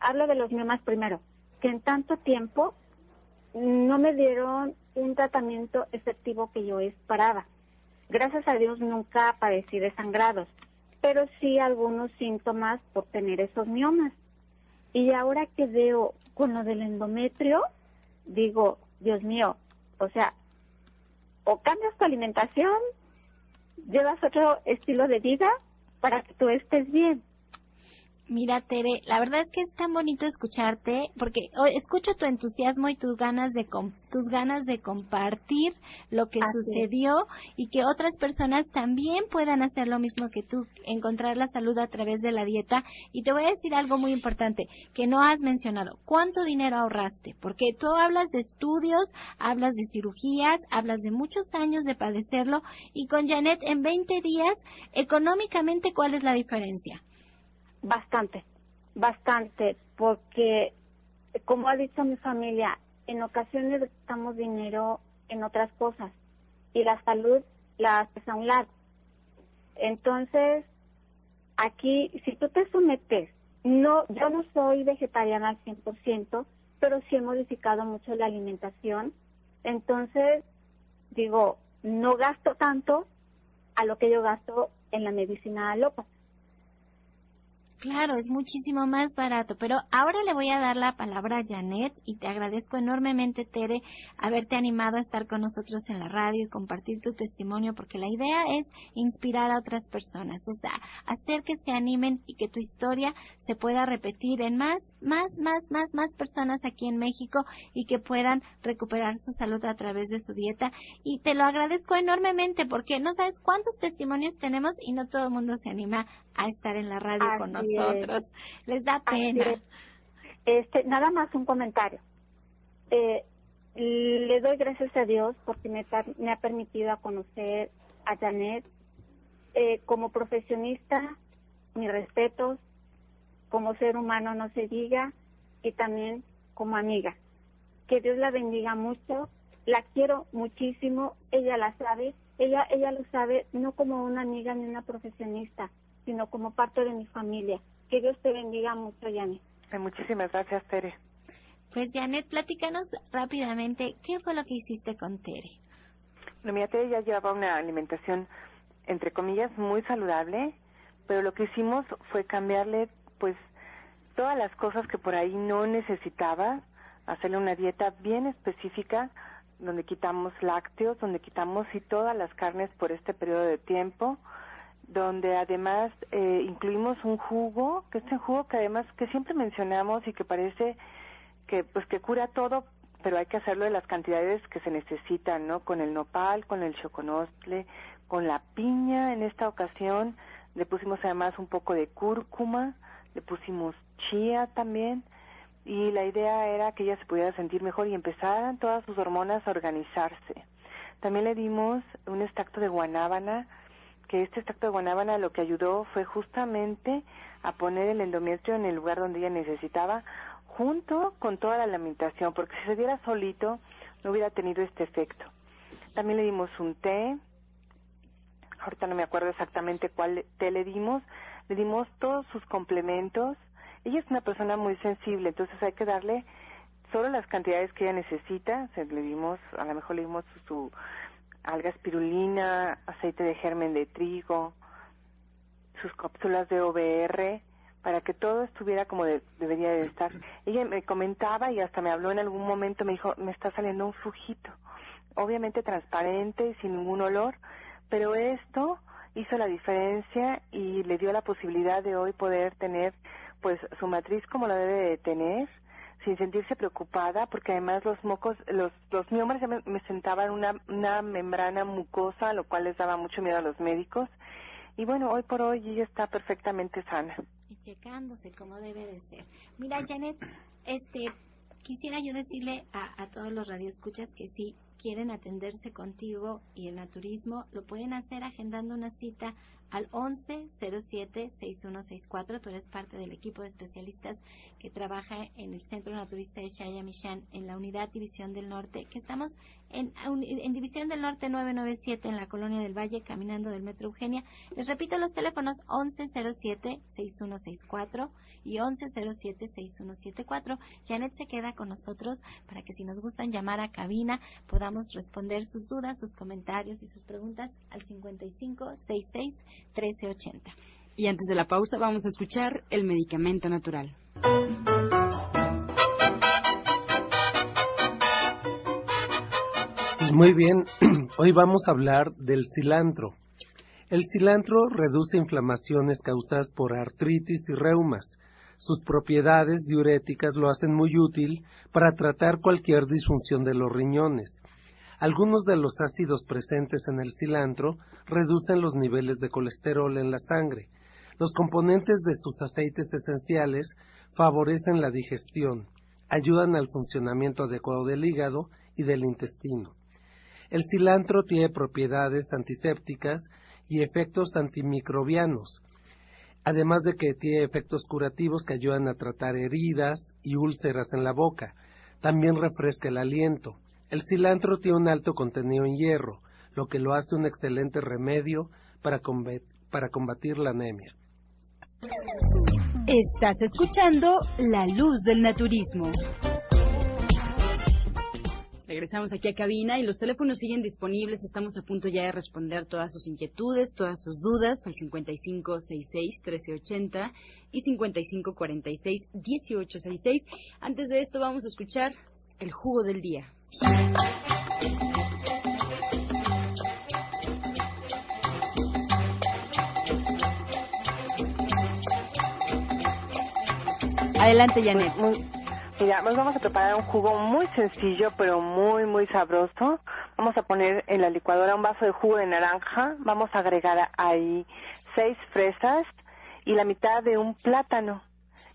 Hablo de los miomas primero, que en tanto tiempo no me dieron un tratamiento efectivo que yo esperaba. Gracias a Dios nunca padecí de sangrados, pero sí algunos síntomas por tener esos miomas. Y ahora que veo con lo del endometrio, digo, Dios mío, o sea, o cambias tu alimentación, llevas otro estilo de vida para que tú estés bien. Mira, Tere, la verdad es que es tan bonito escucharte porque escucho tu entusiasmo y tus ganas de tus ganas de compartir lo que sucedió y que otras personas también puedan hacer lo mismo que tú, encontrar la salud a través de la dieta. Y te voy a decir algo muy importante que no has mencionado. ¿Cuánto dinero ahorraste? Porque tú hablas de estudios, hablas de cirugías, hablas de muchos años de padecerlo y con Janet en 20 días, económicamente, ¿cuál es la diferencia? Bastante, bastante, porque como ha dicho mi familia, en ocasiones gastamos dinero en otras cosas y la salud la haces a un lado. Entonces, aquí, si tú te sometes, no, yo no soy vegetariana al 100%, pero sí he modificado mucho la alimentación. Entonces, digo, no gasto tanto a lo que yo gasto en la medicina alópata. Claro, es muchísimo más barato. Pero ahora le voy a dar la palabra a Janet y te agradezco enormemente, Tere, haberte animado a estar con nosotros en la radio y compartir tu testimonio, porque la idea es inspirar a otras personas, o sea, hacer que se animen y que tu historia se pueda repetir en más, más, más, más, más personas aquí en México y que puedan recuperar su salud a través de su dieta. Y te lo agradezco enormemente porque no sabes cuántos testimonios tenemos y no todo el mundo se anima a estar en la radio con nosotros. Les da pena. Este, nada más un comentario. Eh, le doy gracias a Dios porque me, me ha permitido conocer a Janet eh, como profesionista, mis respetos, como ser humano no se diga, y también como amiga. Que Dios la bendiga mucho, la quiero muchísimo, ella la sabe, ella, ella lo sabe no como una amiga ni una profesionista, sino como parte de mi familia. Que Dios te bendiga mucho, Janet. Muchísimas gracias, Tere. Pues Janet, platícanos rápidamente, ¿qué fue lo que hiciste con Tere? Bueno, mira, Tere ya llevaba una alimentación, entre comillas, muy saludable, pero lo que hicimos fue cambiarle, pues, todas las cosas que por ahí no necesitaba, hacerle una dieta bien específica, donde quitamos lácteos, donde quitamos y todas las carnes por este periodo de tiempo, donde además eh, incluimos un jugo, que es un jugo que además que siempre mencionamos y que parece que pues que cura todo, pero hay que hacerlo de las cantidades que se necesitan, ¿no? Con el nopal, con el choconostle, con la piña en esta ocasión, le pusimos además un poco de cúrcuma, le pusimos chía también, y la idea era que ella se pudiera sentir mejor y empezaran todas sus hormonas a organizarse. También le dimos un extracto de guanábana, que este extracto de guanábana lo que ayudó fue justamente a poner el endometrio en el lugar donde ella necesitaba, junto con toda la alimentación, porque si se diera solito no hubiera tenido este efecto. También le dimos un té, ahorita no me acuerdo exactamente cuál té le dimos, le dimos todos sus complementos. Ella es una persona muy sensible, entonces hay que darle solo las cantidades que ella necesita. le dimos, a lo mejor le dimos su alga espirulina, aceite de germen de trigo, sus cápsulas de OBR, para que todo estuviera como debería de estar. Ella me comentaba y hasta me habló en algún momento, me dijo, me está saliendo un flujito, obviamente transparente y sin ningún olor, pero esto hizo la diferencia y le dio la posibilidad de hoy poder tener pues su matriz como la debe de tener, sin sentirse preocupada, porque además los mocos, los, los miomas ya me, sentaban una, una membrana mucosa, lo cual les daba mucho miedo a los médicos. Y bueno, hoy por hoy ella está perfectamente sana. Y checándose como debe de ser. Mira, Janet, este, quisiera yo decirle a, a todos los radioescuchas que si quieren atenderse contigo y el naturismo, lo pueden hacer agendando una cita al 1107-6164. Tú eres parte del equipo de especialistas que trabaja en el Centro Naturista de Shayamishan en la Unidad División del Norte, que estamos en, en División del Norte 997 en la Colonia del Valle, caminando del Metro Eugenia. Les repito los teléfonos 1107-6164 y 1107-6174. Janet se queda con nosotros para que si nos gustan llamar a cabina podamos responder sus dudas, sus comentarios y sus preguntas al 5566 1380. Y antes de la pausa vamos a escuchar el medicamento natural. Pues muy bien, <clears throat> hoy vamos a hablar del cilantro. El cilantro reduce inflamaciones causadas por artritis y reumas. Sus propiedades diuréticas lo hacen muy útil para tratar cualquier disfunción de los riñones. Algunos de los ácidos presentes en el cilantro reducen los niveles de colesterol en la sangre. Los componentes de sus aceites esenciales favorecen la digestión, ayudan al funcionamiento adecuado del hígado y del intestino. El cilantro tiene propiedades antisépticas y efectos antimicrobianos, además de que tiene efectos curativos que ayudan a tratar heridas y úlceras en la boca. También refresca el aliento. El cilantro tiene un alto contenido en hierro, lo que lo hace un excelente remedio para, combatir la anemia. Estás escuchando La Luz del Naturismo. Regresamos aquí a cabina y los teléfonos siguen disponibles. Estamos a punto ya de responder todas sus inquietudes, todas sus dudas al 5566-1380 y 5546-1866. Antes de esto vamos a escuchar el jugo del día. Adelante, Janet. Mira, nos vamos a preparar un jugo muy sencillo, pero muy, muy sabroso. Vamos a poner en la licuadora un vaso de jugo de naranja. Vamos a agregar ahí seis fresas y la mitad de un plátano.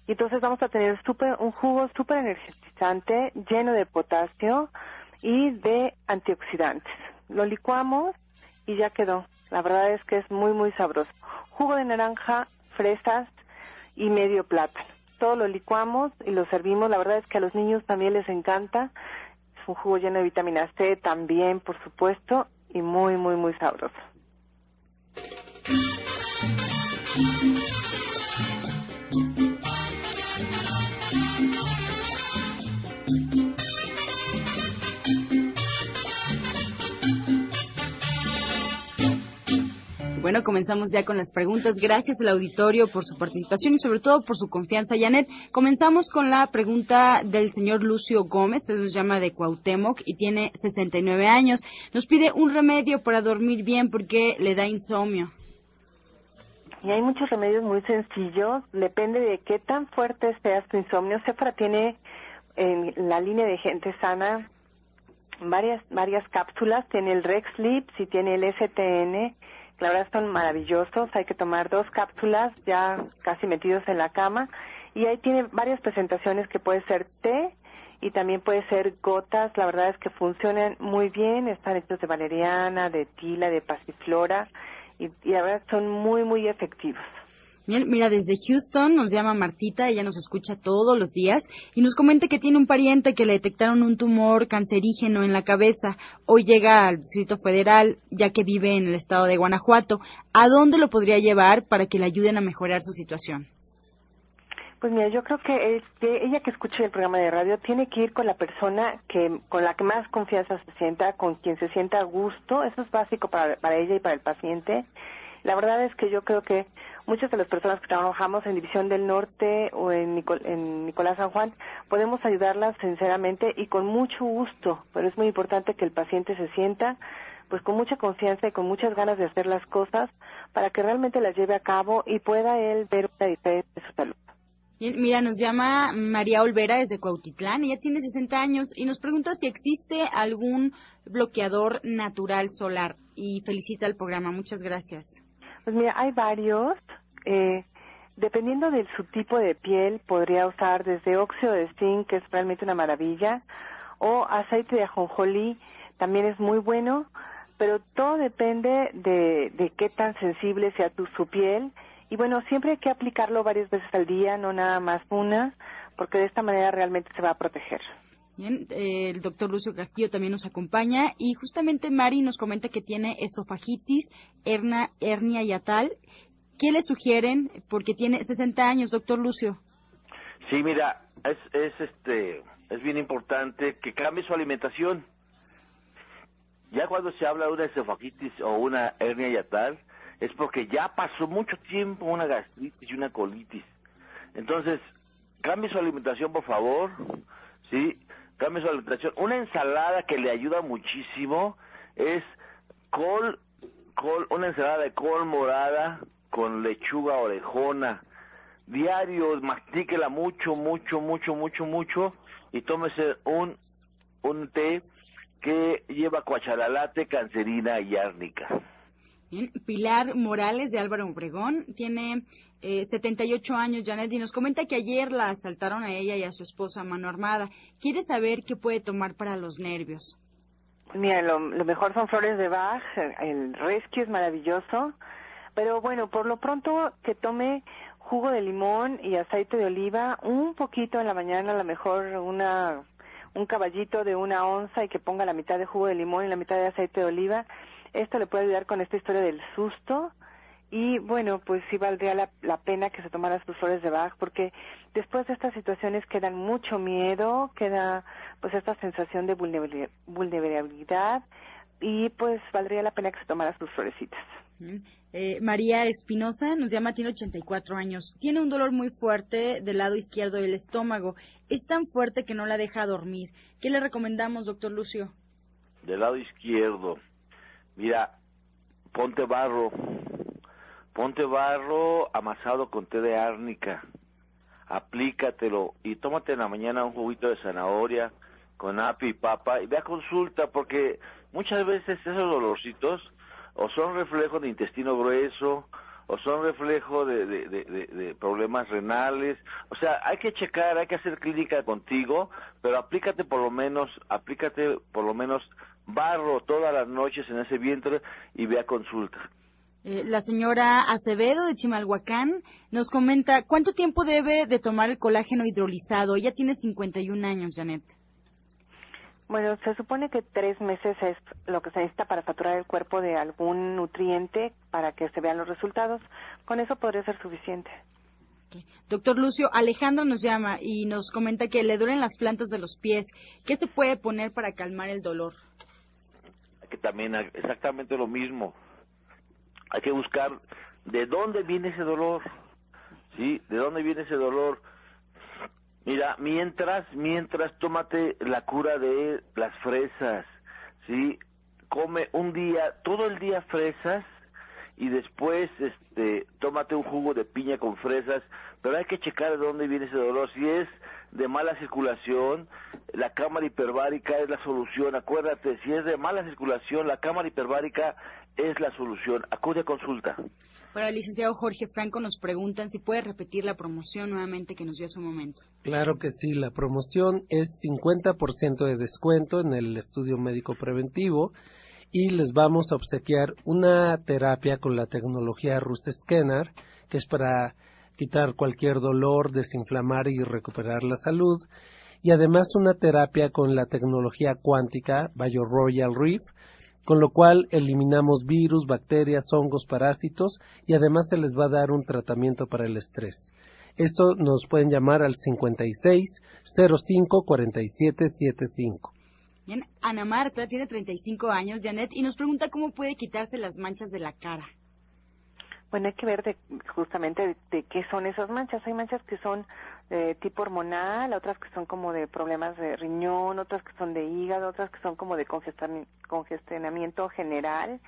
Y entonces vamos a tener super, un jugo súper energizante, lleno de potasio y de antioxidantes. Lo licuamos y ya quedó. La verdad es que es muy, muy sabroso. Jugo de naranja, fresas y medio plátano todo lo licuamos y lo servimos. La verdad es que a los niños también les encanta. Es un jugo lleno de vitamina C también, por supuesto, y muy, muy, muy sabroso. Bueno, comenzamos ya con las preguntas. Gracias al auditorio por su participación y sobre todo por su confianza. Janet, comenzamos con la pregunta del señor Lucio Gómez, él nos llama de Cuauhtémoc y tiene 69 años. Nos pide un remedio para dormir bien porque le da insomnio. Y hay muchos remedios muy sencillos, depende de qué tan fuerte sea tu insomnio. Cefra tiene en la línea de gente sana varias varias cápsulas, tiene el Rex Sleep, si tiene el STN, la verdad son maravillosos. Hay que tomar dos cápsulas ya casi metidos en la cama. Y ahí tiene varias presentaciones que puede ser té y también puede ser gotas. La verdad es que funcionan muy bien. Están hechos de valeriana, de tila, de pasiflora. Y, y la verdad son muy, muy efectivos. Mira, desde Houston nos llama Martita, ella nos escucha todos los días y nos comenta que tiene un pariente que le detectaron un tumor cancerígeno en la cabeza. Hoy llega al Distrito Federal, ya que vive en el estado de Guanajuato. ¿A dónde lo podría llevar para que le ayuden a mejorar su situación? Pues mira, yo creo que, ella que escuche el programa de radio tiene que ir con la persona que con la que más confianza se sienta, con quien se sienta a gusto. Eso es básico para, para ella y para el paciente. La verdad es que yo creo que muchas de las personas que trabajamos en División del Norte o en, Nicolás San Juan podemos ayudarlas sinceramente y con mucho gusto, pero es muy importante que el paciente se sienta pues con mucha confianza y con muchas ganas de hacer las cosas para que realmente las lleve a cabo y pueda él ver la diferencia de su salud. mira, nos llama María Olvera desde Cuautitlán, ella tiene 60 años y nos pregunta si existe algún bloqueador natural solar y felicita el programa. Muchas gracias. Pues mira, hay varios. Eh, dependiendo de su tipo de piel, podría usar desde óxido de zinc, que es realmente una maravilla, o aceite de ajonjolí, también es muy bueno, pero todo depende de, de qué tan sensible sea tu, su piel. Y bueno, siempre hay que aplicarlo varias veces al día, no nada más una, porque de esta manera realmente se va a proteger. Bien, eh, el doctor Lucio Castillo también nos acompaña y justamente Mari nos comenta que tiene esofagitis, hernia, hernia yatal. ¿Qué le sugieren? Porque tiene 60 años, doctor Lucio. Sí, mira, es, es, este, es bien importante que cambie su alimentación. Ya cuando se habla de una esofagitis o una hernia yatal, es porque ya pasó mucho tiempo una gastritis y una colitis. Entonces, cambie su alimentación, por favor, ¿sí? Cambie su alimentación. Una ensalada que le ayuda muchísimo es col, col, una ensalada de col morada con lechuga orejona. Diario, mastíquela mucho, mucho, mucho, mucho, mucho y tómese un, un té que lleva cuachalalate, cancerina y árnica. Pilar Morales de Álvaro Obregón tiene eh, 78 años, Janet, y nos comenta que ayer la asaltaron a ella y a su esposa a mano armada. Quiere saber qué puede tomar para los nervios. Mira, lo, mejor son flores de Bach, el rescue es maravilloso, pero bueno, por lo pronto que tome jugo de limón y aceite de oliva, un poquito en la mañana, a lo mejor una un caballito de una onza y que ponga la mitad de jugo de limón y la mitad de aceite de oliva esto le puede ayudar con esta historia del susto y bueno, pues sí valdría la, la, pena que se tomara sus flores de Bach, porque después de estas situaciones quedan mucho miedo, queda pues esta sensación de vulnerabilidad y pues valdría la pena que se tomara sus florecitas. Eh, María Espinosa nos llama, tiene 84 años. Tiene un dolor muy fuerte del lado izquierdo del estómago. Es tan fuerte que no la deja dormir. ¿Qué le recomendamos, doctor Lucio? Del lado izquierdo. Mira, ponte barro. Ponte barro amasado con té de árnica. Aplícatelo y tómate en la mañana un juguito de zanahoria con api y papa y ve a consulta porque muchas veces esos dolorcitos o son reflejo de intestino grueso, o son reflejo de, de, problemas renales. O sea, hay que checar, hay que hacer clínica contigo, pero aplícate por lo menos, aplícate por lo menos barro todas las noches en ese vientre y ve a consulta. Eh, la señora Acevedo de Chimalhuacán nos comenta cuánto tiempo debe de tomar el colágeno hidrolizado. Ella tiene 51 años, Janet. Bueno, se supone que tres meses es lo que se necesita para saturar el cuerpo de algún nutriente para que se vean los resultados. Con eso podría ser suficiente. Doctor Lucio, Alejandro nos llama y nos comenta que le duelen las plantas de los pies. ¿Qué se puede poner para calmar el dolor? Que también exactamente lo mismo. Hay que buscar de dónde viene ese dolor. ¿Sí? ¿De dónde viene ese dolor? Mira, mientras, mientras, tómate la cura de las fresas, ¿sí? Come un día, todo el día fresas y después, este, tómate un jugo de piña con fresas, pero hay que checar de dónde viene ese dolor. Si es de mala circulación, la cámara hiperbárica es la solución. Acuérdate, si es de mala circulación, la cámara hiperbárica es la solución. Acude a consulta. Para el licenciado Jorge Franco nos preguntan si puede repetir la promoción nuevamente que nos dio hace un momento. Claro que sí, la promoción es 50% de descuento en el estudio médico preventivo y les vamos a obsequiar una terapia con la tecnología Rus Scanner, que es para quitar cualquier dolor, desinflamar y recuperar la salud, y además una terapia con la tecnología cuántica Bio Royal Reef, con lo cual eliminamos virus, bacterias, hongos, parásitos y además se les va a dar un tratamiento para el estrés. Esto nos pueden llamar al 56 05 47 75. Bien, Ana Marta tiene 35 años, Janet, y nos pregunta cómo puede quitarse las manchas de la cara. Bueno, hay que ver de, justamente de, qué son esas manchas. Hay manchas que son de tipo hormonal, otras que son como de problemas de riñón, otras que son de hígado, otras que son como de congestionamiento general.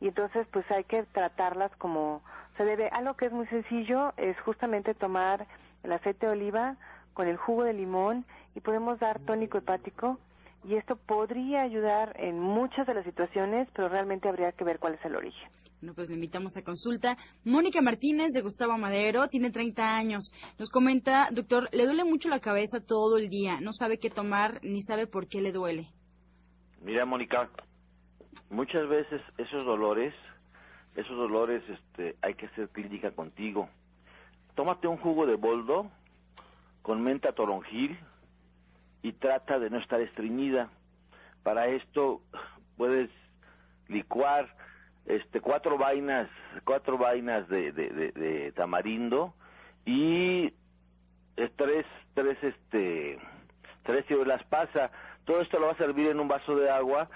Y entonces, pues hay que tratarlas como se debe. Algo que es muy sencillo es justamente tomar el aceite de oliva con el jugo de limón y podemos dar tónico hepático y esto podría ayudar en muchas de las situaciones, pero realmente habría que ver cuál es el origen. Bueno, pues le invitamos a consulta. Mónica Martínez de Gustavo Madero tiene 30 años. Nos comenta, doctor, le duele mucho la cabeza todo el día. No sabe qué tomar ni sabe por qué le duele. Mira, Mónica, muchas veces esos dolores, esos dolores, este, hay que hacer clínica contigo. Tómate un jugo de boldo con menta toronjil y trata de no estar estreñida. Para esto puedes licuar este cuatro vainas cuatro vainas de, de, tamarindo y tres tres este tres las pasa todo esto lo va a servir en un vaso de agua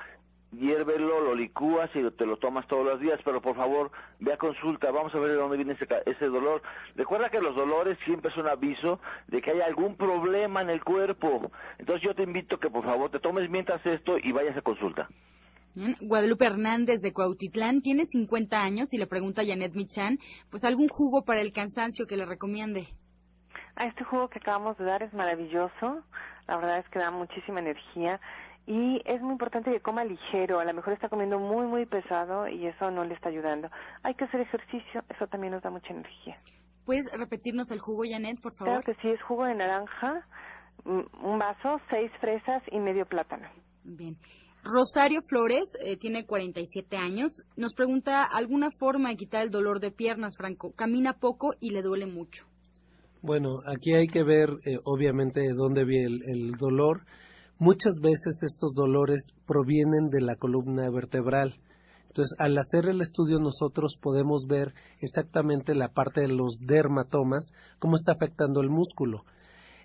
hiérvelo, lo licúas y te lo tomas todos los días, pero por favor, ve a consulta, vamos a ver de dónde viene ese, ese dolor. Recuerda que los dolores siempre son aviso de que hay algún problema en el cuerpo. Entonces yo te invito que por favor te tomes mientras esto y vayas a consulta. Guadalupe Hernández de Cuautitlán tiene 50 años y le pregunta a Janet Michan, pues algún jugo para el cansancio que le recomiende. Ah, este jugo que acabamos de dar es maravilloso. La verdad es que da muchísima energía y es muy importante que coma ligero. A lo mejor está comiendo muy, muy pesado y eso no le está ayudando. Hay que hacer ejercicio, eso también nos da mucha energía. ¿Puedes repetirnos el jugo, Janet, por favor? Claro que sí, es jugo de naranja, un vaso, seis fresas y medio plátano. Bien. Rosario Flores eh, tiene 47 años. Nos pregunta alguna forma de quitar el dolor de piernas, Franco. Camina poco y le duele mucho. Bueno, aquí hay que ver, eh, obviamente, dónde viene el, dolor. Muchas veces estos dolores provienen de la columna vertebral. Entonces, al hacer el estudio nosotros podemos ver exactamente la parte de los dermatomas, cómo está afectando el músculo.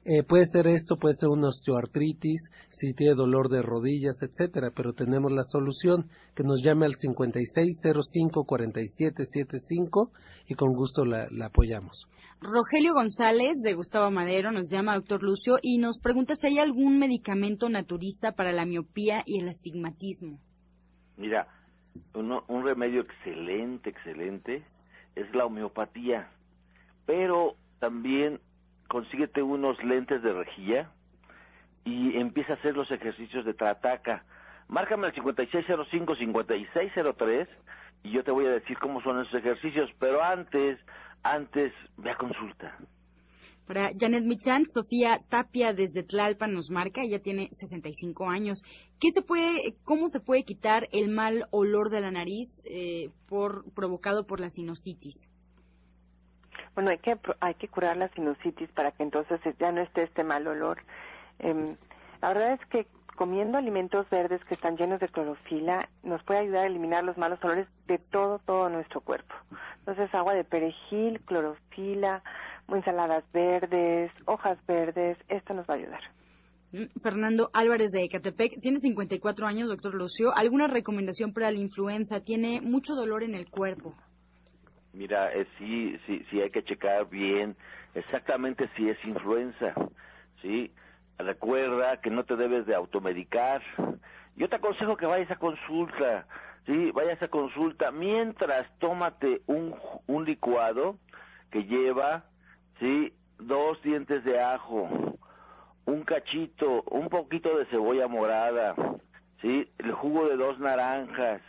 Eh, puede ser esto, puede ser una osteoartritis, si tiene dolor de rodillas, etcétera, pero tenemos la solución que nos llame al 5605-4775 y con gusto la, la, apoyamos. Rogelio González de Gustavo Madero nos llama, doctor Lucio, y nos pregunta si hay algún medicamento naturista para la miopía y el astigmatismo. Mira, un remedio excelente, excelente, es la homeopatía, pero también consíguete unos lentes de rejilla y empieza a hacer los ejercicios de trataca. Márcame al 5605-5603 y yo te voy a decir cómo son esos ejercicios, pero antes, antes, ve a consulta. Para Janet Michan, Sofía Tapia desde Tlalpan nos marca, ella tiene 65 años. ¿Qué se puede, ¿Cómo se puede quitar el mal olor de la nariz eh, por, provocado por la sinusitis? Bueno, hay que, hay que curar la sinusitis para que entonces ya no esté este mal olor. Eh, la verdad es que comiendo alimentos verdes que están llenos de clorofila nos puede ayudar a eliminar los malos olores de todo, todo nuestro cuerpo. Entonces, agua de perejil, clorofila, ensaladas verdes, hojas verdes, esto nos va a ayudar. Mm, Fernando Álvarez de Ecatepec, tiene 54 años, doctor Lucio. ¿Alguna recomendación para la influenza? Tiene mucho dolor en el cuerpo. Mira, eh, sí, sí, sí hay que checar bien exactamente si es influenza, ¿sí? Recuerda que no te debes de automedicar. Yo te aconsejo que vayas a consulta, ¿sí? Vayas a consulta mientras tómate un, un licuado que lleva ¿sí? Dos dientes de ajo, un cachito, un poquito de cebolla morada, ¿sí? El jugo de dos naranjas,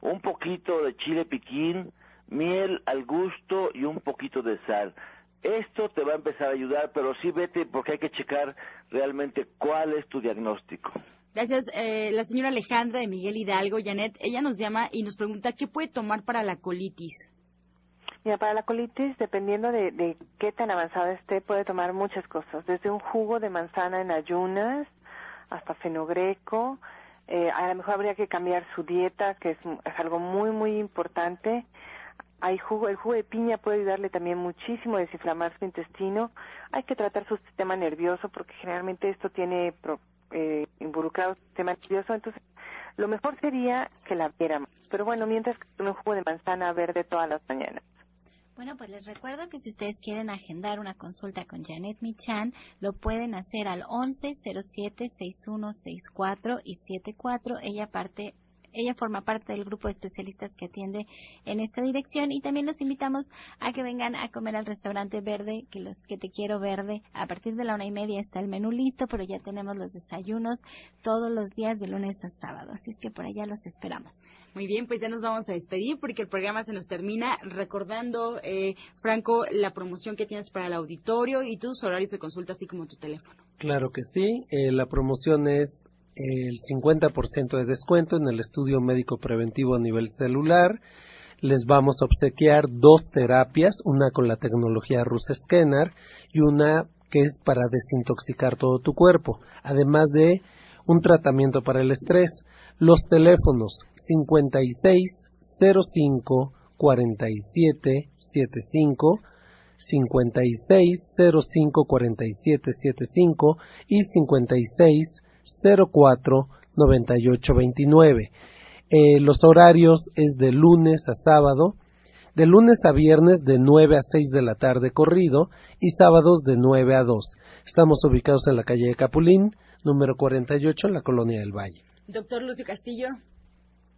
un poquito de chile piquín, miel al gusto y un poquito de sal. Esto te va a empezar a ayudar, pero sí vete porque hay que checar realmente cuál es tu diagnóstico. Gracias. Eh, la señora Alejandra de Miguel Hidalgo, Janet, ella nos llama y nos pregunta qué puede tomar para la colitis. Mira, para la colitis, dependiendo de, de, qué tan avanzada esté, puede tomar muchas cosas, desde un jugo de manzana en ayunas hasta fenogreco. Eh, a lo mejor habría que cambiar su dieta, que es, es, algo muy, muy importante. Hay jugo, el jugo de piña puede ayudarle también muchísimo a desinflamar su intestino. Hay que tratar su sistema nervioso, porque generalmente esto tiene eh, involucrado su sistema nervioso. Entonces, lo mejor sería que la viéramos. Pero bueno, mientras que un jugo de manzana verde todas las mañanas. Bueno, pues les recuerdo que si ustedes quieren agendar una consulta con Janet Michan, lo pueden hacer al 11 07 6164 y 74. Ella parte ella forma parte del grupo de especialistas que atiende en esta dirección y también los invitamos a que vengan a comer al restaurante verde, que los que te quiero verde, a partir de la una y media está el menú listo, pero ya tenemos los desayunos todos los días de lunes a sábado, así es que por allá los esperamos. Muy bien, pues ya nos vamos a despedir porque el programa se nos termina recordando, eh, Franco, la promoción que tienes para el auditorio y tus horarios de consulta, así como tu teléfono. Claro que sí, eh, la promoción es el 50% de descuento en el estudio médico preventivo a nivel celular. Les vamos a obsequiar dos terapias, una con la tecnología Rus Scanner y una que es para desintoxicar todo tu cuerpo, además de un tratamiento para el estrés. Los teléfonos 56 05 47 75 56 05 47 75 y 56 04 98 29. Eh, los horarios es de lunes a sábado, de lunes a viernes de 9 a 6 de la tarde corrido y sábados de 9 a 2. Estamos ubicados en la calle de Capulín, número 48, en la colonia del Valle. Doctor Lucio Castillo.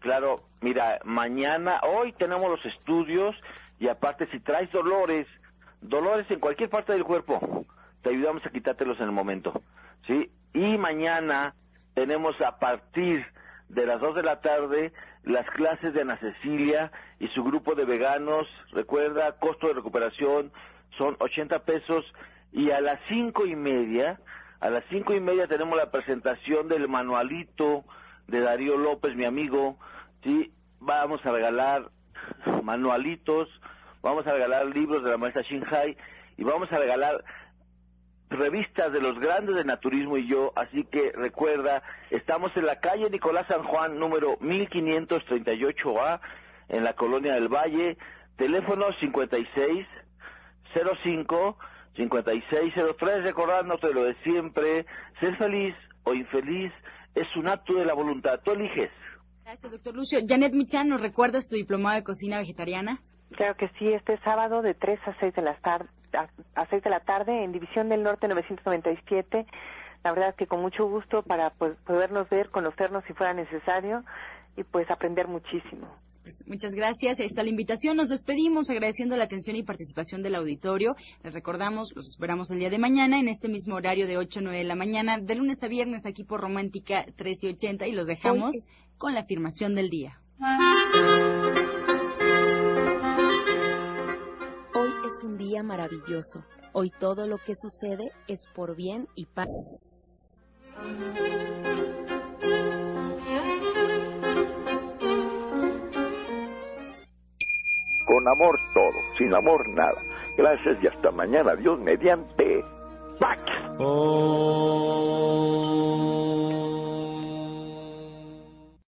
Claro, mira, mañana, hoy tenemos los estudios y aparte si traes dolores, dolores en cualquier parte del cuerpo, te ayudamos a quitártelos en el momento, ¿sí? Y mañana tenemos a partir de las 2 de la tarde las clases de Ana Cecilia y su grupo de veganos. Recuerda, costo de recuperación son 80 pesos. Y a las cinco y media, a las cinco y media tenemos la presentación del manualito de Darío López, mi amigo. Sí, vamos a regalar manualitos, vamos a regalar libros de la maestra Shinhai y vamos a regalar revistas de los grandes de naturismo y yo, así que recuerda, estamos en la calle Nicolás San Juan, número 1538A, en la colonia del Valle, teléfono 56 05 5603, recordándote lo de siempre, ser feliz o infeliz es un acto de la voluntad, tú eliges. Gracias, doctor Lucio. Janet Michan, ¿nos recuerdas tu diplomado de cocina vegetariana? Claro que sí, este sábado de 3 a 6 de la tarde, a 6 de la tarde en División del Norte 997. La verdad es que con mucho gusto para pues, podernos ver, conocernos si fuera necesario y pues aprender muchísimo. Pues, muchas gracias. Ahí está la invitación. Nos despedimos agradeciendo la atención y participación del auditorio. Les recordamos, los esperamos el día de mañana en este mismo horario de 8 a 9 de la mañana, de lunes a viernes aquí por Romántica 1380 y los dejamos con la afirmación del día. Es un día maravilloso. Hoy todo lo que sucede es por bien y paz. Con amor todo, sin amor nada. Gracias y hasta mañana. Dios mediante. Pax. Oh.